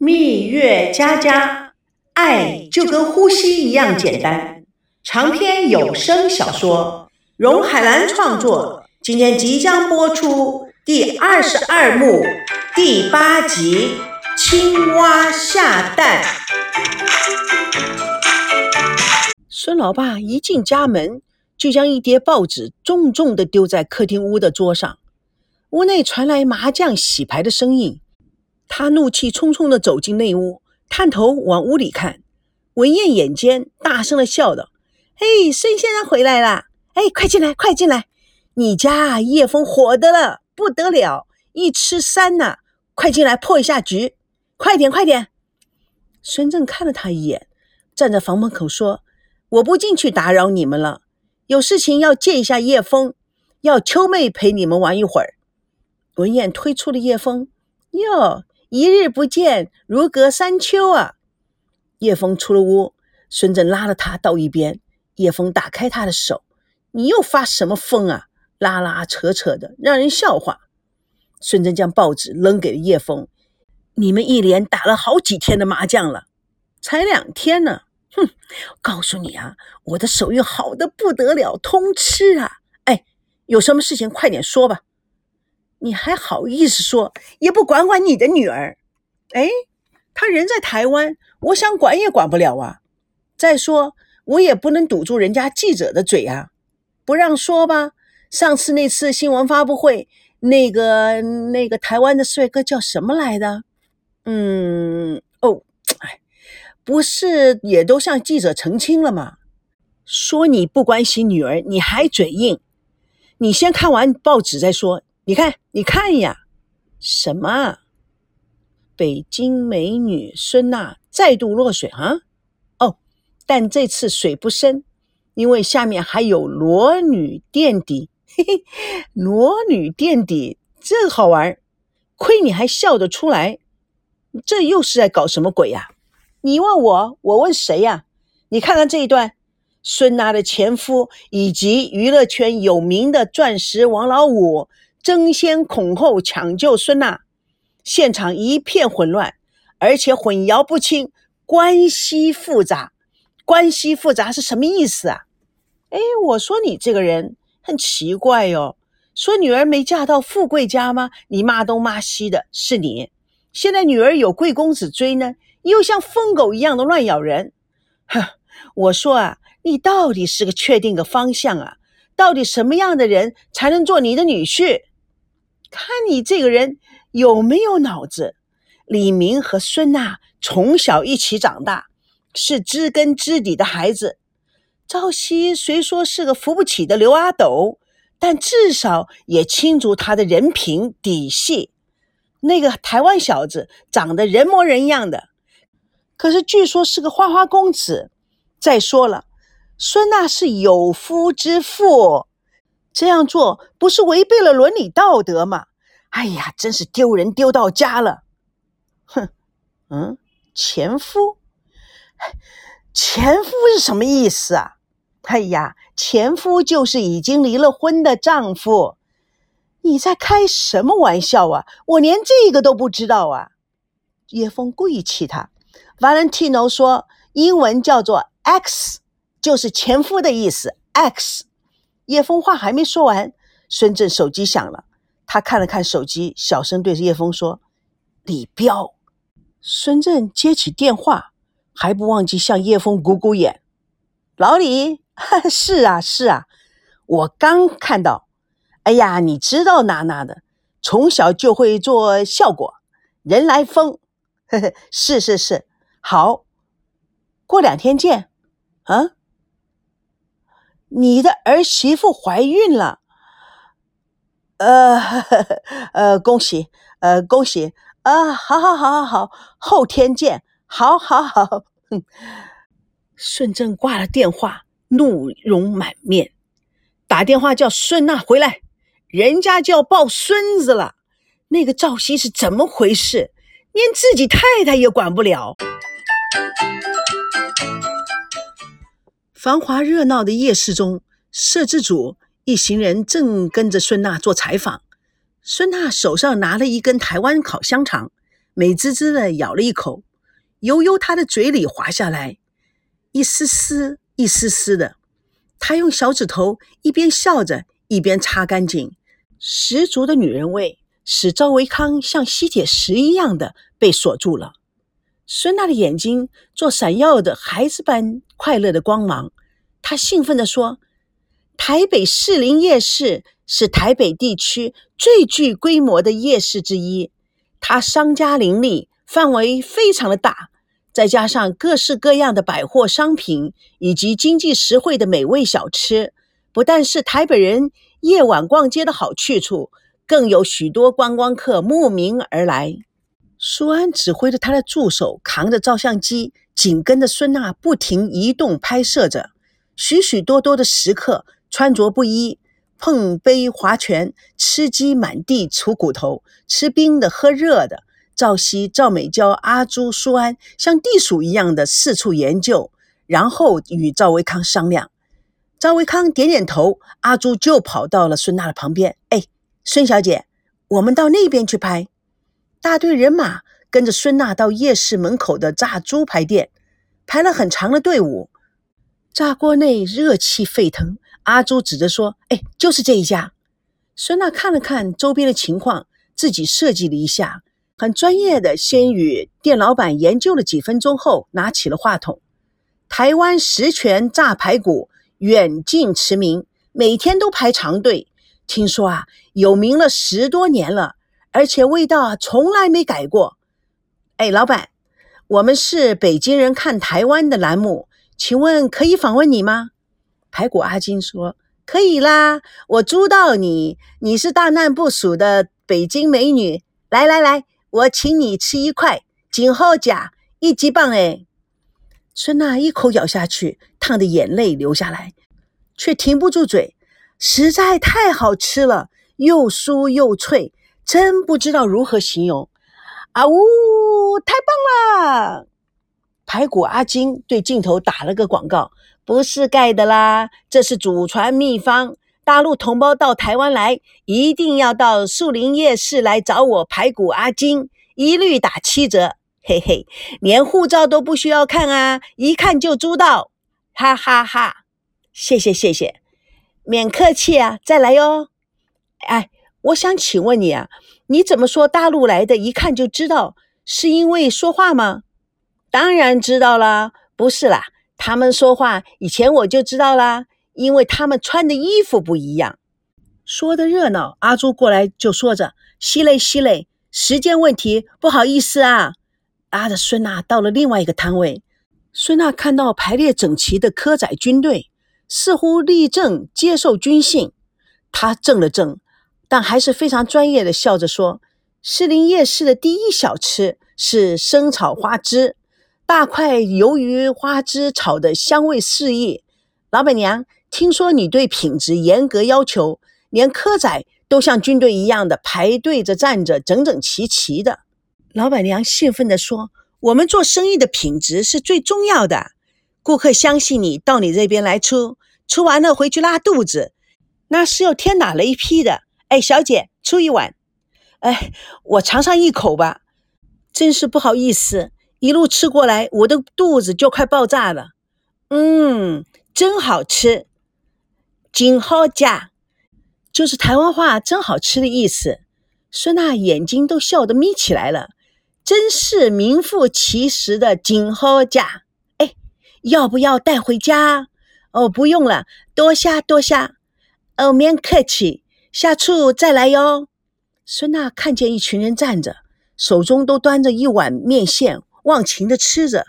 蜜月佳佳，爱就跟呼吸一样简单。长篇有声小说，荣海兰创作，今天即将播出第二十二幕第八集《青蛙下蛋》。孙老爸一进家门，就将一叠报纸重重地丢在客厅屋的桌上。屋内传来麻将洗牌的声音。他怒气冲冲地走进内屋，探头往屋里看。文燕眼尖，大声地笑道：“嘿，孙先生回来啦！哎，快进来，快进来！你家叶枫火的了，不得了，一吃三呐！快进来破一下局，快点，快点！”孙正看了他一眼，站在房门口说：“我不进去打扰你们了，有事情要见一下叶枫，要秋妹陪你们玩一会儿。”文燕推出了叶枫，哟。一日不见，如隔三秋啊！叶枫出了屋，孙正拉了他到一边。叶枫打开他的手：“你又发什么疯啊？拉拉扯扯的，让人笑话。”孙正将报纸扔给了叶枫：“你们一连打了好几天的麻将了，才两天呢！哼，告诉你啊，我的手艺好的不得了，通吃啊！哎，有什么事情快点说吧。”你还好意思说？也不管管你的女儿？哎，她人在台湾，我想管也管不了啊。再说，我也不能堵住人家记者的嘴啊，不让说吧。上次那次新闻发布会，那个那个台湾的帅哥叫什么来的？嗯，哦，哎，不是也都向记者澄清了吗？说你不关心女儿，你还嘴硬？你先看完报纸再说。你看，你看呀，什么？北京美女孙娜再度落水啊？哦，但这次水不深，因为下面还有裸女垫底。嘿嘿，裸女垫底，这好玩亏你还笑得出来，这又是在搞什么鬼呀？你问我，我问谁呀？你看看这一段，孙娜的前夫以及娱乐圈有名的钻石王老五。争先恐后抢救孙娜，现场一片混乱，而且混淆不清，关系复杂。关系复杂是什么意思啊？哎，我说你这个人很奇怪哟。说女儿没嫁到富贵家吗？你骂东骂西的是你。现在女儿有贵公子追呢，又像疯狗一样的乱咬人。哼，我说啊，你到底是个确定个方向啊？到底什么样的人才能做你的女婿？看你这个人有没有脑子？李明和孙娜从小一起长大，是知根知底的孩子。赵熙虽说是个扶不起的刘阿斗，但至少也清楚他的人品底细。那个台湾小子长得人模人样的，可是据说是个花花公子。再说了，孙娜是有夫之妇。这样做不是违背了伦理道德吗？哎呀，真是丢人丢到家了！哼，嗯，前夫，前夫是什么意思啊？哎呀，前夫就是已经离了婚的丈夫。你在开什么玩笑啊？我连这个都不知道啊！叶枫故意气他。Valentino 说，英文叫做 X，就是前夫的意思。X。叶枫话还没说完，孙正手机响了。他看了看手机，小声对叶枫说：“李彪。”孙正接起电话，还不忘记向叶枫鼓鼓眼：“老李，是啊，是啊，我刚看到。哎呀，你知道娜娜的，从小就会做效果，人来疯。呵呵，是是是，好，过两天见。啊。”你的儿媳妇怀孕了，呃 呃，恭喜，呃，恭喜啊！好好好好好，后天见，好好好。顺正挂了电话，怒容满面，打电话叫孙娜回来，人家就要抱孙子了。那个赵熙是怎么回事？连自己太太也管不了。繁华热闹的夜市中，摄制组一行人正跟着孙娜做采访。孙娜手上拿了一根台湾烤香肠，美滋滋的咬了一口，由由他的嘴里滑下来，一丝丝、一丝丝的。他用小指头一边笑着，一边擦干净，十足的女人味，使赵维康像吸铁石一样的被锁住了。孙娜的眼睛做闪耀的孩子般快乐的光芒，她兴奋地说：“台北士林夜市是台北地区最具规模的夜市之一，它商家林立，范围非常的大，再加上各式各样的百货商品以及经济实惠的美味小吃，不但是台北人夜晚逛街的好去处，更有许多观光客慕名而来。”苏安指挥着他的助手扛着照相机，紧跟着孙娜不停移动拍摄着。许许多多的食客穿着不一，碰杯划拳，吃鸡满地出骨头，吃冰的喝热的。赵熙、赵美娇、阿朱、苏安像地鼠一样的四处研究，然后与赵维康商量。赵维康点点头，阿朱就跑到了孙娜的旁边：“哎，孙小姐，我们到那边去拍。”大队人马跟着孙娜到夜市门口的炸猪排店，排了很长的队伍。炸锅内热气沸腾，阿朱指着说：“哎，就是这一家。”孙娜看了看周边的情况，自己设计了一下，很专业的，先与店老板研究了几分钟后，拿起了话筒：“台湾十全炸排骨远近驰名，每天都排长队。听说啊，有名了十多年了。”而且味道啊，从来没改过。哎，老板，我们是北京人看台湾的栏目，请问可以访问你吗？排骨阿金说：“可以啦，我租到你，你是大难不死的北京美女。来来来，我请你吃一块锦后甲一级棒。”哎，孙娜一口咬下去，烫的眼泪流下来，却停不住嘴，实在太好吃了，又酥又脆。真不知道如何形容，啊呜，太棒了！排骨阿金对镜头打了个广告，不是盖的啦，这是祖传秘方。大陆同胞到台湾来，一定要到树林夜市来找我排骨阿金，一律打七折，嘿嘿，连护照都不需要看啊，一看就知道，哈哈哈！谢谢谢谢，免客气啊，再来哟，哎。我想请问你啊，你怎么说大陆来的？一看就知道，是因为说话吗？当然知道啦，不是啦，他们说话以前我就知道啦，因为他们穿的衣服不一样。说的热闹，阿朱过来就说着：“西累西累，时间问题，不好意思啊。”拉着孙娜到了另外一个摊位，孙娜看到排列整齐的科仔军队，似乎立正接受军训，她怔了怔。但还是非常专业的笑着说：“士林夜市的第一小吃是生炒花枝，大块鱿鱼花枝炒的香味四溢。老板娘，听说你对品质严格要求，连科仔都像军队一样的排队着站着，整整齐齐的。”老板娘兴奋地说：“我们做生意的品质是最重要的，顾客相信你，到你这边来吃，吃完了回去拉肚子，那是要天打雷劈的。”哎，小姐，出一碗。哎，我尝上一口吧。真是不好意思，一路吃过来，我的肚子就快爆炸了。嗯，真好吃。金好价，就是台湾话“真好吃”的意思。孙娜眼睛都笑得眯起来了，真是名副其实的金好价。哎，要不要带回家？哦，不用了，多谢多谢。哦，免客气。下次再来哟。孙娜看见一群人站着，手中都端着一碗面线，忘情的吃着。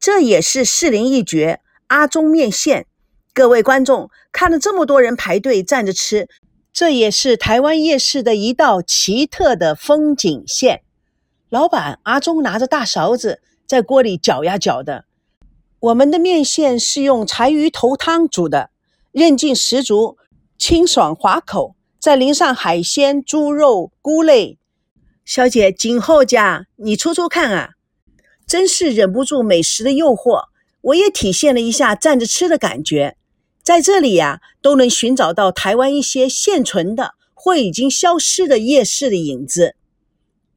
这也是士林一绝阿忠面线。各位观众看了这么多人排队站着吃，这也是台湾夜市的一道奇特的风景线。老板阿忠拿着大勺子在锅里搅呀搅的。我们的面线是用柴鱼头汤煮的，韧劲十足，清爽滑口。再淋上海鲜、猪肉、菇类，小姐景后家，你出出看啊！真是忍不住美食的诱惑，我也体现了一下站着吃的感觉。在这里呀，都能寻找到台湾一些现存的或已经消失的夜市的影子。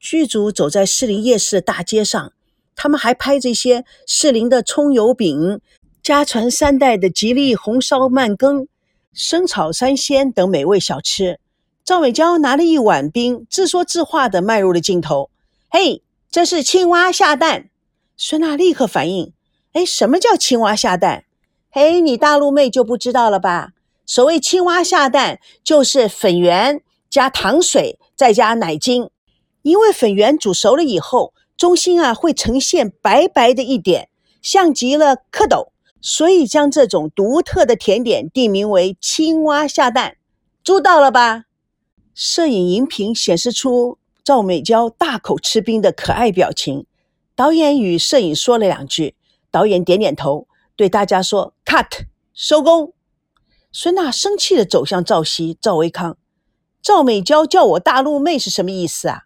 剧组走在士林夜市大街上，他们还拍着一些士林的葱油饼、家传三代的吉利红烧慢羹、生炒三鲜等美味小吃。赵美娇拿了一碗冰，自说自话地迈入了镜头：“嘿，这是青蛙下蛋。”孙娜立刻反应：“哎，什么叫青蛙下蛋？嘿，你大陆妹就不知道了吧？所谓青蛙下蛋，就是粉圆加糖水，再加奶精。因为粉圆煮熟了以后，中心啊会呈现白白的一点，像极了蝌蚪，所以将这种独特的甜点定名为青蛙下蛋。知道了吧？”摄影荧屏显示出赵美娇大口吃冰的可爱表情。导演与摄影说了两句，导演点点头，对大家说：“cut，收工。”孙娜生气地走向赵熙、赵维康。赵美娇叫我大陆妹是什么意思啊？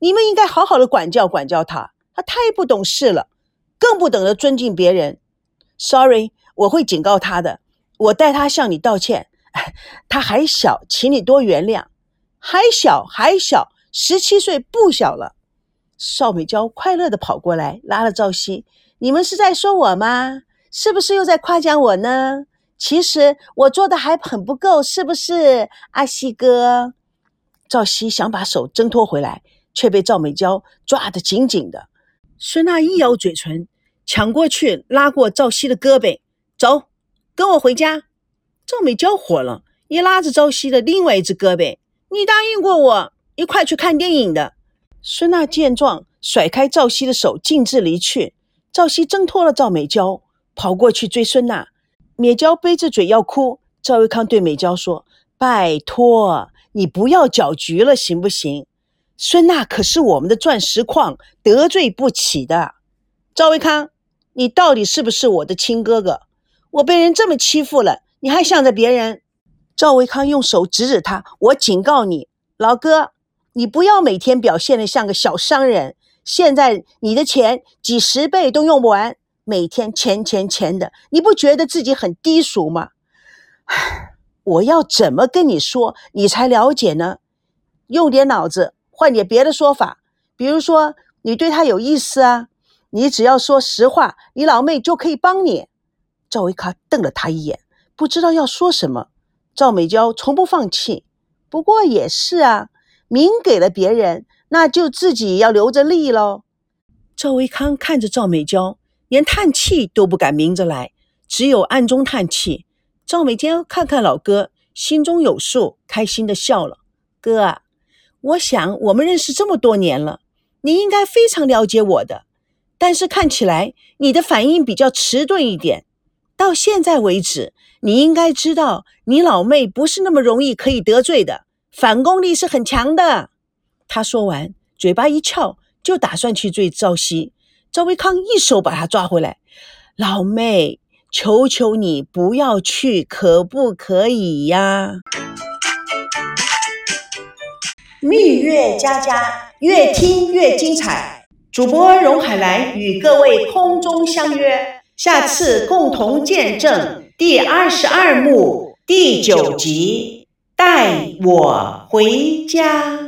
你们应该好好的管教管教她，她太不懂事了，更不懂得尊敬别人。Sorry，我会警告他的。我代他向你道歉。他还小，请你多原谅。还小，还小，十七岁不小了。邵美娇快乐地跑过来，拉了赵熙：“你们是在说我吗？是不是又在夸奖我呢？其实我做的还很不够，是不是，阿西哥？”赵熙想把手挣脱回来，却被赵美娇抓得紧紧的。孙娜一咬嘴唇，抢过去拉过赵熙的胳膊：“走，跟我回家。”赵美娇火了，也拉着赵熙的另外一只胳膊：“你答应过我一块去看电影的。”孙娜见状，甩开赵熙的手，径自离去。赵熙挣脱了赵美娇，跑过去追孙娜。美娇背着嘴要哭。赵维康对美娇说：“拜托，你不要搅局了，行不行？孙娜可是我们的钻石矿，得罪不起的。”赵维康，你到底是不是我的亲哥哥？我被人这么欺负了，你还向着别人？赵维康用手指指他：“我警告你，老哥。”你不要每天表现的像个小商人，现在你的钱几十倍都用不完，每天钱钱钱的，你不觉得自己很低俗吗？我要怎么跟你说，你才了解呢？用点脑子，换点别的说法，比如说你对他有意思啊，你只要说实话，你老妹就可以帮你。赵维卡瞪了他一眼，不知道要说什么。赵美娇从不放弃，不过也是啊。明给了别人，那就自己要留着利喽。赵维康看着赵美娇，连叹气都不敢明着来，只有暗中叹气。赵美娇看看老哥，心中有数，开心的笑了。哥，我想我们认识这么多年了，你应该非常了解我的。但是看起来你的反应比较迟钝一点。到现在为止，你应该知道，你老妹不是那么容易可以得罪的。反攻力是很强的。他说完，嘴巴一翘，就打算去追赵熙。赵维康一手把他抓回来：“老妹，求求你不要去，可不可以呀？”蜜月佳佳，越听越精彩。主播荣海兰与各位空中相约，下次共同见证第二十二幕第九集。带我回家。